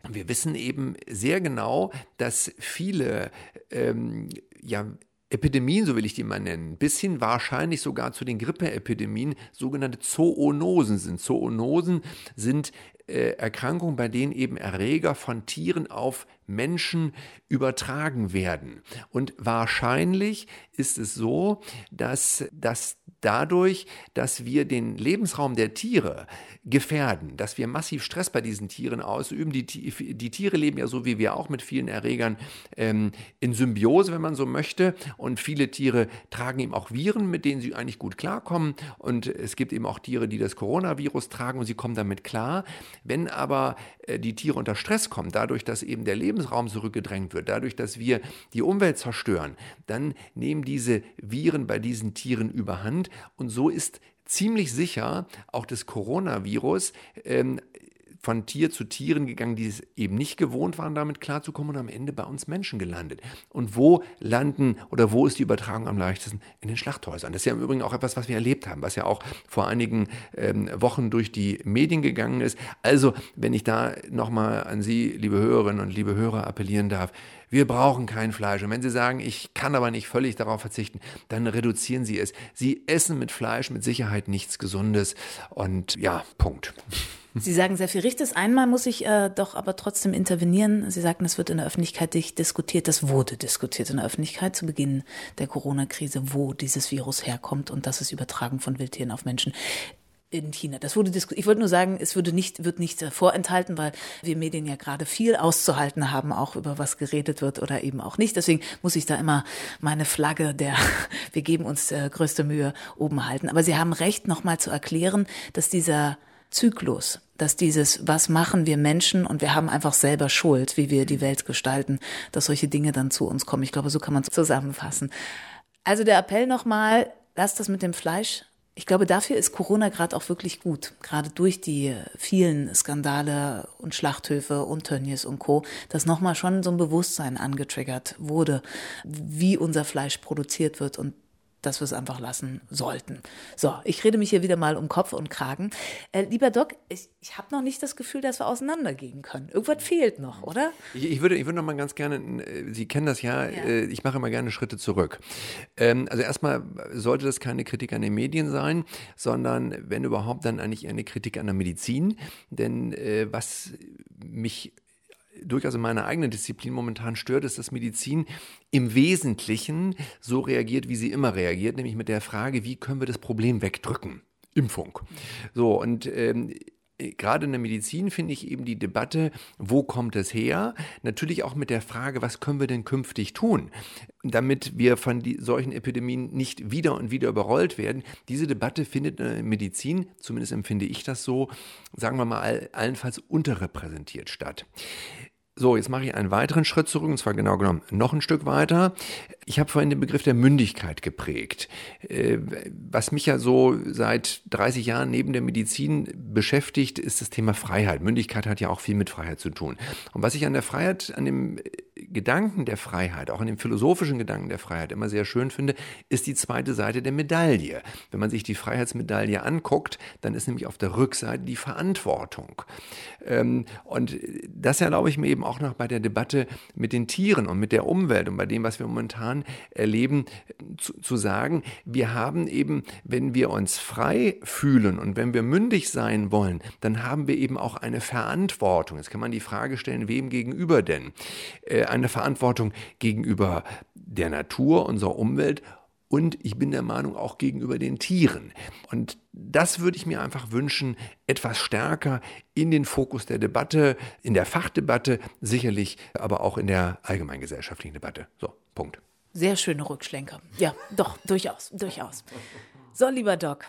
Wir wissen eben sehr genau, dass viele ähm, ja, Epidemien, so will ich die mal nennen, bis hin wahrscheinlich sogar zu den Grippeepidemien sogenannte Zoonosen sind. Zoonosen sind äh, Erkrankungen, bei denen eben Erreger von Tieren auf Menschen übertragen werden. Und wahrscheinlich ist es so, dass, dass dadurch, dass wir den Lebensraum der Tiere gefährden, dass wir massiv Stress bei diesen Tieren ausüben. Die, die Tiere leben ja so wie wir auch mit vielen Erregern ähm, in Symbiose, wenn man so möchte. Und viele Tiere tragen eben auch Viren, mit denen sie eigentlich gut klarkommen. Und es gibt eben auch Tiere, die das Coronavirus tragen und sie kommen damit klar. Wenn aber äh, die Tiere unter Stress kommen, dadurch, dass eben der Lebensraum zurückgedrängt wird, dadurch, dass wir die Umwelt zerstören, dann nehmen diese Viren bei diesen Tieren überhand. Und so ist ziemlich sicher auch das Coronavirus ähm, von Tier zu Tieren gegangen, die es eben nicht gewohnt waren, damit klarzukommen und am Ende bei uns Menschen gelandet. Und wo landen oder wo ist die Übertragung am leichtesten? In den Schlachthäusern. Das ist ja im Übrigen auch etwas, was wir erlebt haben, was ja auch vor einigen ähm, Wochen durch die Medien gegangen ist. Also, wenn ich da nochmal an Sie, liebe Hörerinnen und liebe Hörer, appellieren darf, wir brauchen kein Fleisch. Und wenn Sie sagen, ich kann aber nicht völlig darauf verzichten, dann reduzieren Sie es. Sie essen mit Fleisch mit Sicherheit nichts Gesundes. Und ja, Punkt. [laughs] Sie sagen sehr viel Richtiges. Einmal muss ich äh, doch aber trotzdem intervenieren. Sie sagten, es wird in der Öffentlichkeit nicht diskutiert. Das wurde diskutiert in der Öffentlichkeit zu Beginn der Corona-Krise, wo dieses Virus herkommt und dass es übertragen von Wildtieren auf Menschen in China. Das wurde. Ich wollte nur sagen, es würde nicht, wird nicht vorenthalten, weil wir Medien ja gerade viel auszuhalten haben, auch über was geredet wird oder eben auch nicht. Deswegen muss ich da immer meine Flagge der, [laughs] wir geben uns äh, größte Mühe oben halten. Aber Sie haben recht, nochmal zu erklären, dass dieser Zyklus, dass dieses, was machen wir Menschen und wir haben einfach selber Schuld, wie wir die Welt gestalten, dass solche Dinge dann zu uns kommen. Ich glaube, so kann man zusammenfassen. Also der Appell nochmal, lasst das mit dem Fleisch. Ich glaube, dafür ist Corona gerade auch wirklich gut. Gerade durch die vielen Skandale und Schlachthöfe und Tönnies und Co., dass nochmal schon so ein Bewusstsein angetriggert wurde, wie unser Fleisch produziert wird und dass wir es einfach lassen sollten. So, ich rede mich hier wieder mal um Kopf und Kragen. Äh, lieber Doc, ich, ich habe noch nicht das Gefühl, dass wir auseinandergehen können. Irgendwas fehlt noch, oder? Ich, ich würde, ich würde noch mal ganz gerne, äh, Sie kennen das ja, ja. Äh, ich mache immer gerne Schritte zurück. Ähm, also erstmal sollte das keine Kritik an den Medien sein, sondern wenn überhaupt, dann eigentlich eine Kritik an der Medizin. Denn äh, was mich durchaus in meiner eigenen Disziplin momentan stört, ist, dass Medizin im Wesentlichen so reagiert, wie sie immer reagiert, nämlich mit der Frage, wie können wir das Problem wegdrücken? Impfung. So, und ähm, gerade in der Medizin finde ich eben die Debatte, wo kommt es her? Natürlich auch mit der Frage, was können wir denn künftig tun, damit wir von die, solchen Epidemien nicht wieder und wieder überrollt werden. Diese Debatte findet in der Medizin, zumindest empfinde ich das so, sagen wir mal, allenfalls unterrepräsentiert statt. So, jetzt mache ich einen weiteren Schritt zurück, und zwar genau genommen noch ein Stück weiter. Ich habe vorhin den Begriff der Mündigkeit geprägt. Äh, was mich ja so seit 30 Jahren neben der Medizin beschäftigt, ist das Thema Freiheit. Mündigkeit hat ja auch viel mit Freiheit zu tun. Und was ich an der Freiheit, an dem Gedanken der Freiheit, auch an dem philosophischen Gedanken der Freiheit immer sehr schön finde, ist die zweite Seite der Medaille. Wenn man sich die Freiheitsmedaille anguckt, dann ist nämlich auf der Rückseite die Verantwortung. Ähm, und das erlaube ich mir eben auch noch bei der Debatte mit den Tieren und mit der Umwelt und bei dem, was wir momentan erleben, zu, zu sagen, wir haben eben, wenn wir uns frei fühlen und wenn wir mündig sein wollen, dann haben wir eben auch eine Verantwortung. Jetzt kann man die Frage stellen, wem gegenüber denn? Eine Verantwortung gegenüber der Natur, unserer Umwelt und ich bin der Meinung auch gegenüber den Tieren. Und das würde ich mir einfach wünschen, etwas stärker in den Fokus der Debatte, in der Fachdebatte, sicherlich, aber auch in der allgemeingesellschaftlichen Debatte. So, Punkt. Sehr schöne Rückschlenker. Ja, doch, durchaus, durchaus. So, lieber Doc,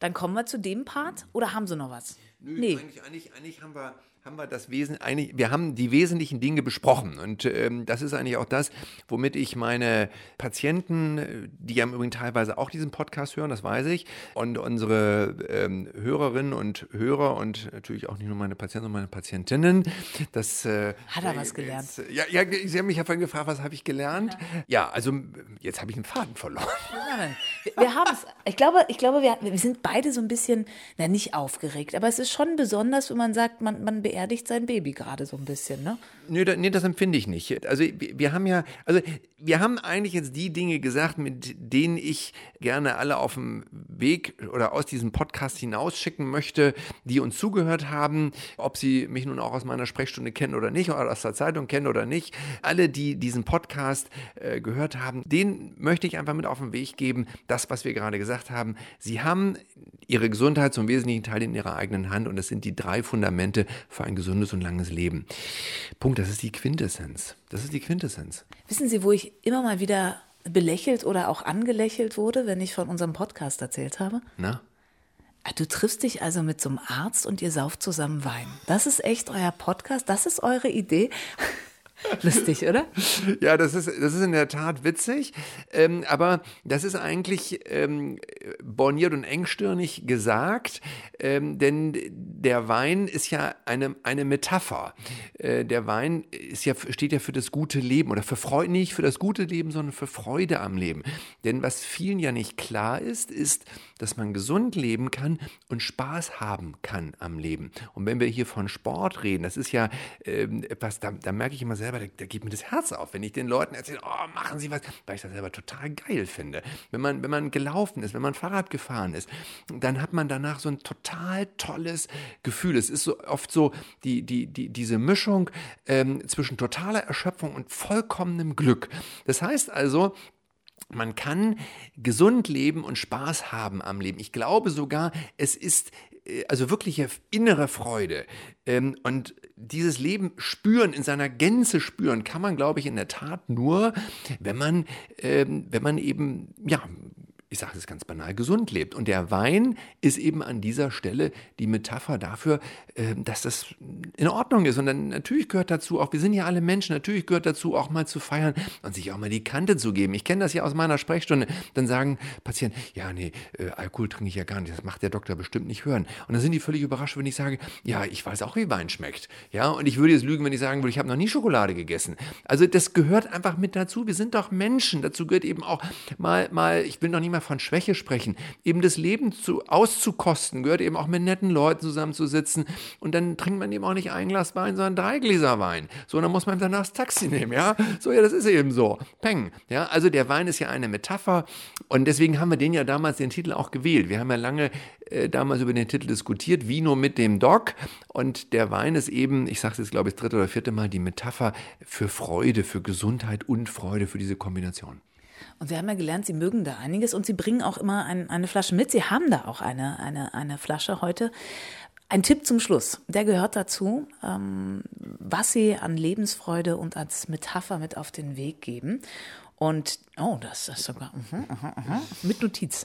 dann kommen wir zu dem Part oder haben Sie noch was? Nö, nee. Eigentlich, eigentlich, eigentlich haben wir haben wir das Wesen eigentlich, wir haben die wesentlichen Dinge besprochen und ähm, das ist eigentlich auch das, womit ich meine Patienten, die ja im Übrigen teilweise auch diesen Podcast hören, das weiß ich, und unsere ähm, Hörerinnen und Hörer und natürlich auch nicht nur meine Patienten, sondern meine Patientinnen, das äh, hat er was gelernt? Jetzt, ja, ja, Sie haben mich ja vorhin gefragt, was habe ich gelernt? Ja, ja also jetzt habe ich einen Faden verloren. Wir, wir haben es. Ich glaube, ich glaube, wir, wir sind beide so ein bisschen, na nicht aufgeregt, aber es ist schon besonders, wenn man sagt, man, man beerdigt sein Baby gerade so ein bisschen, ne? Nee, da, nee das empfinde ich nicht. Also wir, wir haben ja, also wir haben eigentlich jetzt die Dinge gesagt, mit denen ich gerne alle auf dem Weg oder aus diesem Podcast hinausschicken möchte, die uns zugehört haben, ob sie mich nun auch aus meiner Sprechstunde kennen oder nicht, oder aus der Zeitung kennen oder nicht. Alle, die diesen Podcast äh, gehört haben, denen möchte ich einfach mit auf den Weg geben, das, was wir gerade gesagt haben. Sie haben ihre Gesundheit zum wesentlichen Teil in ihrer eigenen Hand und es sind die drei Fundamente für ein gesundes und langes Leben. Punkt, das ist die Quintessenz. Das ist die Quintessenz. Wissen Sie, wo ich immer mal wieder belächelt oder auch angelächelt wurde, wenn ich von unserem Podcast erzählt habe? Na? Ah, du triffst dich also mit so einem Arzt und ihr sauft zusammen Wein. Das ist echt euer Podcast? Das ist eure Idee? [laughs] Lustig, oder? Ja, das ist, das ist in der Tat witzig. Ähm, aber das ist eigentlich ähm, borniert und engstirnig gesagt, ähm, denn der Wein ist ja eine, eine Metapher. Äh, der Wein ist ja, steht ja für das gute Leben oder für Freude, nicht für das gute Leben, sondern für Freude am Leben. Denn was vielen ja nicht klar ist, ist, dass man gesund leben kann und Spaß haben kann am Leben. Und wenn wir hier von Sport reden, das ist ja ähm, etwas, da, da merke ich immer selber, da, da, geht mir das Herz auf, wenn ich den Leuten erzähle, oh, machen Sie was, weil ich das selber total geil finde. Wenn man, wenn man gelaufen ist, wenn man Fahrrad gefahren ist, dann hat man danach so ein total tolles Gefühl. Es ist so oft so die, die, die, diese Mischung ähm, zwischen totaler Erschöpfung und vollkommenem Glück. Das heißt also, man kann gesund leben und Spaß haben am Leben. Ich glaube sogar, es ist äh, also wirkliche innere Freude. Ähm, und dieses Leben spüren, in seiner Gänze spüren, kann man, glaube ich, in der Tat nur, wenn man, ähm, wenn man eben, ja, ich sage es ganz banal, gesund lebt. Und der Wein ist eben an dieser Stelle die Metapher dafür, ähm, dass das in Ordnung ist. Und dann natürlich gehört dazu auch, wir sind ja alle Menschen, natürlich gehört dazu auch mal zu feiern und sich auch mal die Kante zu geben. Ich kenne das ja aus meiner Sprechstunde. Dann sagen Patienten, ja, nee, äh, Alkohol trinke ich ja gar nicht, das macht der Doktor bestimmt nicht hören. Und dann sind die völlig überrascht, wenn ich sage, ja, ich weiß auch, wie Wein schmeckt. Ja, und ich würde jetzt lügen, wenn ich sagen würde, ich habe noch nie Schokolade gegessen. Also das gehört einfach mit dazu. Wir sind doch Menschen. Dazu gehört eben auch mal, mal, ich will noch nie mal von Schwäche sprechen, eben das Leben zu, auszukosten, gehört eben auch mit netten Leuten zusammenzusitzen. Und dann trinkt man eben auch nicht ein Glas Wein, sondern drei Gläser Wein. So, dann muss man danach das Taxi nehmen, ja. So, ja, das ist eben so. Peng. Ja, also der Wein ist ja eine Metapher. Und deswegen haben wir den ja damals den Titel auch gewählt. Wir haben ja lange äh, damals über den Titel diskutiert, Vino mit dem Doc. Und der Wein ist eben, ich sage es jetzt, glaube ich, das dritte oder vierte Mal, die Metapher für Freude, für Gesundheit und Freude, für diese Kombination. Und wir haben ja gelernt, Sie mögen da einiges und Sie bringen auch immer ein, eine Flasche mit. Sie haben da auch eine, eine, eine Flasche heute. Ein Tipp zum Schluss, der gehört dazu, ähm, was Sie an Lebensfreude und als Metapher mit auf den Weg geben. Und, oh, das ist sogar, uh -huh, uh -huh, uh mit Notiz.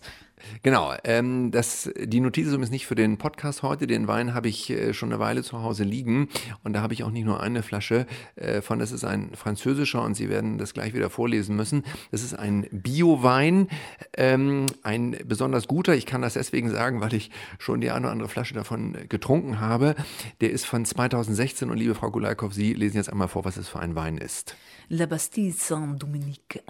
Genau, ähm, das, die Notiz ist nicht für den Podcast heute. Den Wein habe ich äh, schon eine Weile zu Hause liegen und da habe ich auch nicht nur eine Flasche äh, von. Das ist ein französischer und Sie werden das gleich wieder vorlesen müssen. Das ist ein Bio-Wein, ähm, ein besonders guter. Ich kann das deswegen sagen, weil ich schon die eine oder andere Flasche davon getrunken habe. Der ist von 2016 und liebe Frau Gulaikow, Sie lesen jetzt einmal vor, was es für ein Wein ist. La Bastille Saint-Dominique.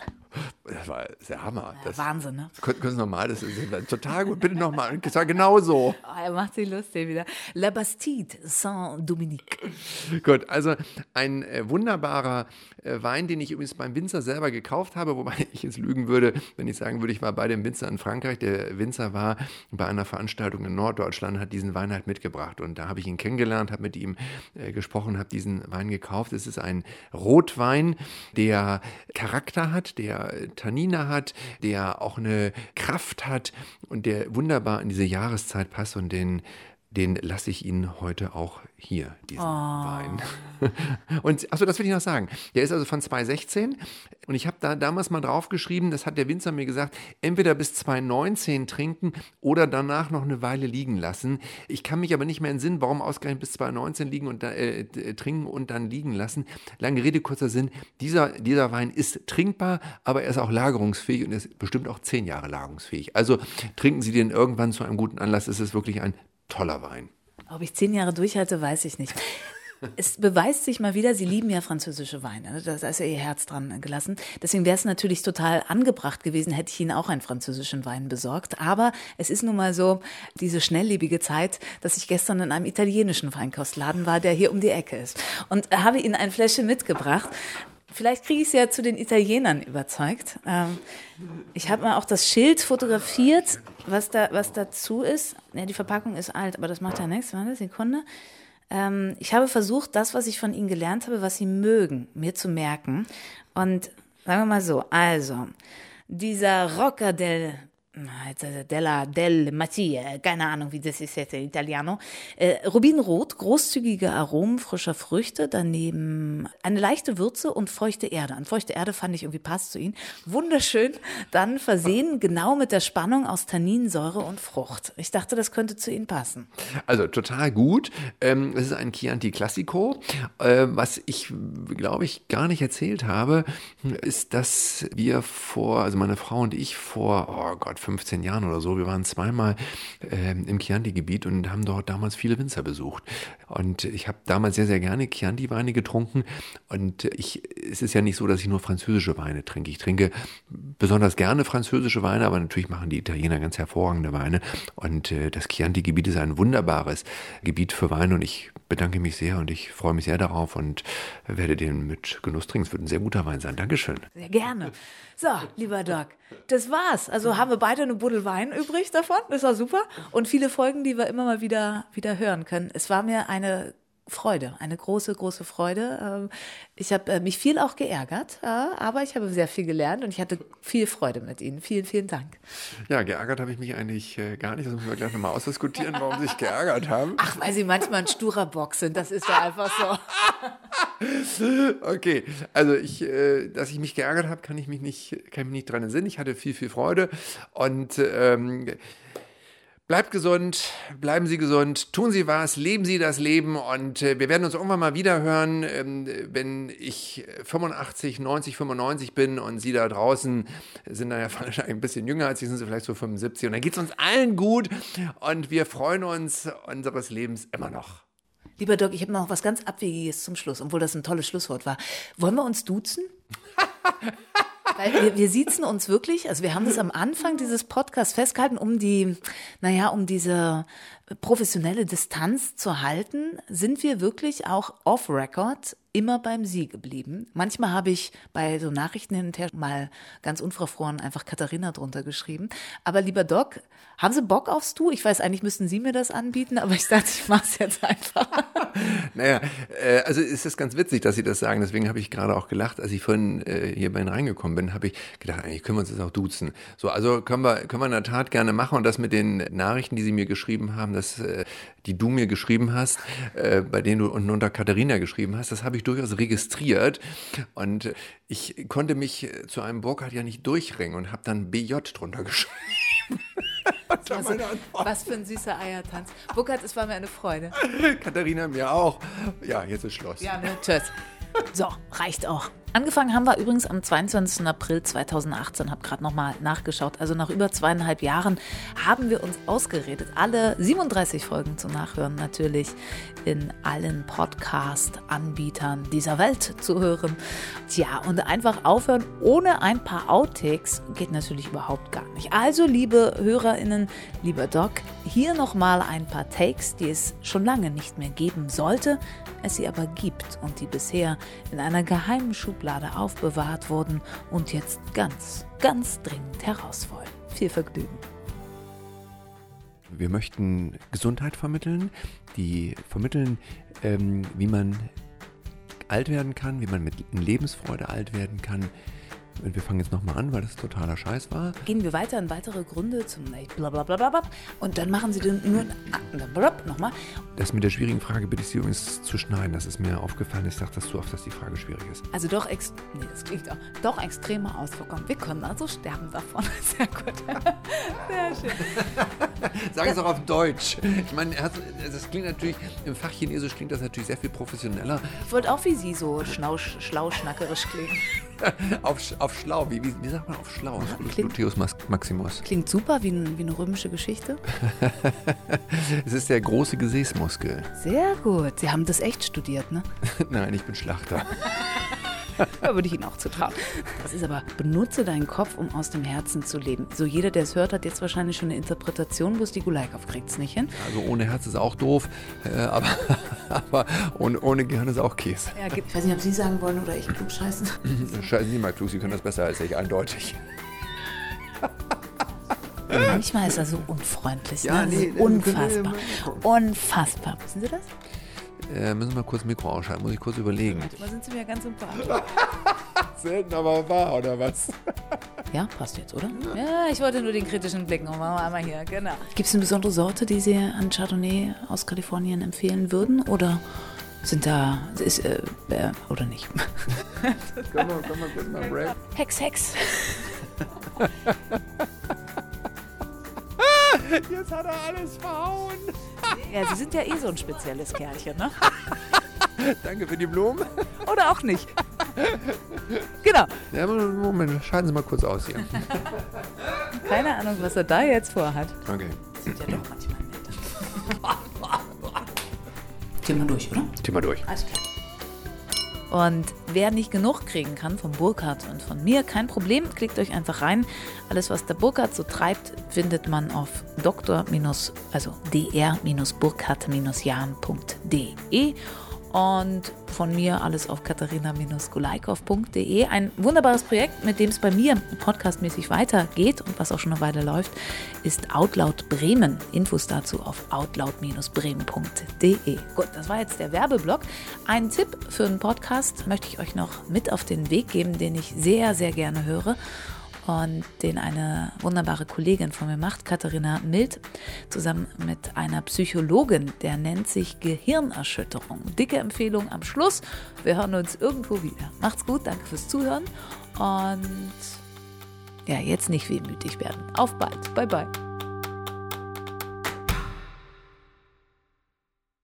Das war der Hammer. Das, Wahnsinn, ne? Können, können Sie nochmal, das ist total gut. Bitte nochmal. Das war genau so. Oh, er macht sich lustig wieder. La Bastide Saint-Dominique. Gut, also ein äh, wunderbarer äh, Wein, den ich übrigens beim Winzer selber gekauft habe, wobei [laughs] ich jetzt lügen würde, wenn ich sagen würde, ich war bei dem Winzer in Frankreich. Der Winzer war bei einer Veranstaltung in Norddeutschland, hat diesen Wein halt mitgebracht. Und da habe ich ihn kennengelernt, habe mit ihm äh, gesprochen, habe diesen Wein gekauft. Es ist ein Rotwein, der Charakter hat, der Tannine hat, der auch eine Kraft hat und der wunderbar in diese Jahreszeit passt und den den lasse ich Ihnen heute auch hier, diesen oh. Wein. [laughs] Und achso, das will ich noch sagen. Der ist also von 2016 und ich habe da damals mal draufgeschrieben, das hat der Winzer mir gesagt, entweder bis 2019 trinken oder danach noch eine Weile liegen lassen. Ich kann mich aber nicht mehr entsinnen, warum ausgerechnet bis 2019 liegen und äh, trinken und dann liegen lassen. Lange Rede, kurzer Sinn, dieser, dieser Wein ist trinkbar, aber er ist auch lagerungsfähig und ist bestimmt auch zehn Jahre lagerungsfähig. Also trinken Sie den irgendwann zu einem guten Anlass. Es ist wirklich ein toller Wein. Ob ich zehn Jahre durchhalte, weiß ich nicht. Es beweist sich mal wieder, Sie lieben ja französische Weine. Da ist ja Ihr Herz dran gelassen. Deswegen wäre es natürlich total angebracht gewesen, hätte ich Ihnen auch einen französischen Wein besorgt. Aber es ist nun mal so, diese schnelllebige Zeit, dass ich gestern in einem italienischen Weinkostladen war, der hier um die Ecke ist. Und habe Ihnen ein Fläschchen mitgebracht. Vielleicht kriege ich es ja zu den Italienern überzeugt. Ähm, ich habe mal auch das Schild fotografiert, was da was dazu ist. Ja, die Verpackung ist alt, aber das macht ja nichts. Warte, Sekunde. Ähm, ich habe versucht, das, was ich von ihnen gelernt habe, was sie mögen, mir zu merken. Und sagen wir mal so, also dieser Rocca del della, del Mattia, keine Ahnung, wie das ist jetzt in Italiano. Äh, Rubinrot, großzügige Aromen frischer Früchte, daneben eine leichte Würze und feuchte Erde. An feuchte Erde fand ich irgendwie passt zu Ihnen. Wunderschön, dann versehen genau mit der Spannung aus Tanninsäure und Frucht. Ich dachte, das könnte zu Ihnen passen. Also total gut. Ähm, es ist ein Chianti Classico. Äh, was ich, glaube ich, gar nicht erzählt habe, ist, dass wir vor, also meine Frau und ich vor, oh Gott, 15 Jahren oder so. Wir waren zweimal äh, im Chianti-Gebiet und haben dort damals viele Winzer besucht. Und ich habe damals sehr, sehr gerne Chianti-Weine getrunken. Und ich, es ist ja nicht so, dass ich nur französische Weine trinke. Ich trinke besonders gerne französische Weine, aber natürlich machen die Italiener ganz hervorragende Weine. Und äh, das Chianti-Gebiet ist ein wunderbares Gebiet für Weine und ich bedanke mich sehr und ich freue mich sehr darauf und werde den mit Genuss trinken. Es wird ein sehr guter Wein sein. Dankeschön. Sehr gerne. So, lieber Doc, das war's. Also haben wir beide eine Buddel Wein übrig davon. Das war super. Und viele Folgen, die wir immer mal wieder, wieder hören können. Es war mir eine Freude, eine große, große Freude. Ähm, ich habe äh, mich viel auch geärgert, äh, aber ich habe sehr viel gelernt und ich hatte viel Freude mit Ihnen. Vielen, vielen Dank. Ja, geärgert habe ich mich eigentlich äh, gar nicht. Das müssen wir gleich nochmal ausdiskutieren, warum Sie sich geärgert haben. Ach, weil Sie manchmal ein sturer Bock sind. Das ist ja einfach so. [laughs] okay, also ich, dass ich mich geärgert habe, kann ich mich nicht, kann mich nicht dran entsinnen. Ich hatte viel, viel Freude und ähm, Bleibt gesund, bleiben Sie gesund, tun Sie was, leben Sie das Leben und äh, wir werden uns irgendwann mal wieder hören, ähm, wenn ich 85, 90, 95 bin und Sie da draußen sind da ja [laughs] wahrscheinlich ein bisschen jünger als Sie, sind Sie vielleicht so 75 und dann geht es uns allen gut und wir freuen uns unseres Lebens immer noch. Lieber Doc, ich habe noch was ganz Abwegiges zum Schluss, obwohl das ein tolles Schlusswort war. Wollen wir uns duzen? [laughs] Weil wir, wir siezen uns wirklich, also wir haben das am Anfang dieses Podcasts festgehalten, um die, naja, um diese professionelle Distanz zu halten, sind wir wirklich auch off-Record immer beim Sie geblieben. Manchmal habe ich bei so Nachrichten hin und her mal ganz unverfroren einfach Katharina drunter geschrieben. Aber lieber Doc, haben Sie Bock aufs Du? Ich weiß, eigentlich müssten Sie mir das anbieten, aber ich dachte, ich mache es jetzt einfach. [laughs] naja, äh, also ist es ganz witzig, dass Sie das sagen. Deswegen habe ich gerade auch gelacht, als ich vorhin äh, hier bei Ihnen reingekommen bin, habe ich gedacht, eigentlich können wir uns das auch duzen. So, also können wir, können wir in der Tat gerne machen. Und das mit den Nachrichten, die Sie mir geschrieben haben, das, äh, die du mir geschrieben hast, äh, bei denen du unten unter Katharina geschrieben hast, das habe ich durchaus registriert. Und ich konnte mich zu einem Burkhardt ja nicht durchringen und habe dann BJ drunter [laughs] geschrieben. Also, was für ein süßer Eiertanz. Burkhard, es war mir eine Freude. Katharina, mir auch. Ja, jetzt ist Schluss. Ja, ne? Tschüss. So, reicht auch. Angefangen haben wir übrigens am 22. April 2018, habe gerade nochmal nachgeschaut. Also nach über zweieinhalb Jahren haben wir uns ausgeredet, alle 37 Folgen zu nachhören, natürlich in allen Podcast-Anbietern dieser Welt zu hören. Tja, und einfach aufhören ohne ein paar Outtakes geht natürlich überhaupt gar nicht. Also, liebe HörerInnen, lieber Doc, hier nochmal ein paar Takes, die es schon lange nicht mehr geben sollte, es sie aber gibt und die bisher in einer geheimen Schublade aufbewahrt wurden und jetzt ganz, ganz dringend heraus wollen. Viel Vergnügen. Wir möchten Gesundheit vermitteln, die vermitteln, ähm, wie man alt werden kann, wie man mit Lebensfreude alt werden kann, und wir fangen jetzt nochmal an, weil das totaler Scheiß war. Gehen wir weiter in weitere Gründe zum blablabla und dann machen sie den nur nochmal. Das mit der schwierigen Frage bitte ich Sie übrigens zu schneiden. Das ist mir aufgefallen. Ich sage das so oft, dass die Frage schwierig ist. Also doch, ex nee, das klingt auch, doch extremer Auswirkungen. Wir können also sterben davon. [laughs] Sehr gut. Sehr schön. [laughs] Sag es auch auf Deutsch. Ich meine, das klingt natürlich, im Fach Chinesisch klingt das natürlich sehr viel professioneller. Ich wollte auch wie Sie so schlau, schlau schnackerisch klingen. [laughs] auf, auf schlau, wie, wie, wie, sagt man auf schlau? Klingt, Gluteus Maximus. Klingt super, wie, wie eine römische Geschichte. [laughs] es ist der große Gesäßmuskel. Sehr gut. Sie haben das echt studiert, ne? [laughs] Nein, ich bin Schlachter. [laughs] da würde ich Ihnen auch zutrauen. Das ist aber, benutze deinen Kopf, um aus dem Herzen zu leben. So jeder, der es hört, hat jetzt wahrscheinlich schon eine Interpretation, bloß die Gulaikow kriegt es nicht hin. Also ohne Herz ist auch doof, äh, aber, [laughs] aber ohne, ohne Gehirn ist auch Käse. Ja, ich weiß nicht, ob Sie sagen wollen oder ich klug scheißen. [laughs] Scheißen Sie mal klug, Sie können das besser als ich, eindeutig. Manchmal ist er so unfreundlich. Ja, ne? nee, unfassbar. Unfassbar. Wissen Sie das? Äh, müssen wir kurz Mikro ausschalten, muss ich kurz überlegen. Manchmal sind Sie mir ganz sympathisch. [laughs] Selten, aber wahr, oder was? [laughs] Ja, passt jetzt, oder? Ja, ich wollte nur den kritischen Blick nochmal einmal hier, genau. Gibt es eine besondere Sorte, die Sie an Chardonnay aus Kalifornien empfehlen würden? Oder sind da, ist, äh, äh oder nicht? komm mal, komm mal kurz mal [laughs] Break. Hex, Hex. Jetzt hat er alles verhauen. Ja, Sie sind ja eh so ein spezielles Kerlchen, ne? Danke für die Blumen. Oder auch nicht. Genau. Ja, Moment, schalten Sie mal kurz aus hier. Keine Ahnung, was er da jetzt vorhat. Okay. Sind ja doch manchmal nett. Thema durch, oder? Thema durch. Alles klar. Und wer nicht genug kriegen kann vom Burkhardt und von mir, kein Problem, klickt euch einfach rein. Alles, was der Burkhardt so treibt, findet man auf dr- also dr-burkhardt-jahn.de Und von mir alles auf katharina-gulaikow.de. Ein wunderbares Projekt, mit dem es bei mir podcastmäßig weitergeht und was auch schon eine Weile läuft, ist Outloud Bremen. Infos dazu auf outloud-bremen.de. Gut, das war jetzt der Werbeblock. Ein Tipp für einen Podcast möchte ich euch noch mit auf den Weg geben, den ich sehr, sehr gerne höre und den eine wunderbare Kollegin von mir macht, Katharina Mild, zusammen mit einer Psychologin, der nennt sich Gehirnerschütterung. Dicke Empfehlung am Schluss. Wir hören uns irgendwo wieder. Macht's gut, danke fürs Zuhören und ja, jetzt nicht wehmütig werden. Auf bald. Bye bye.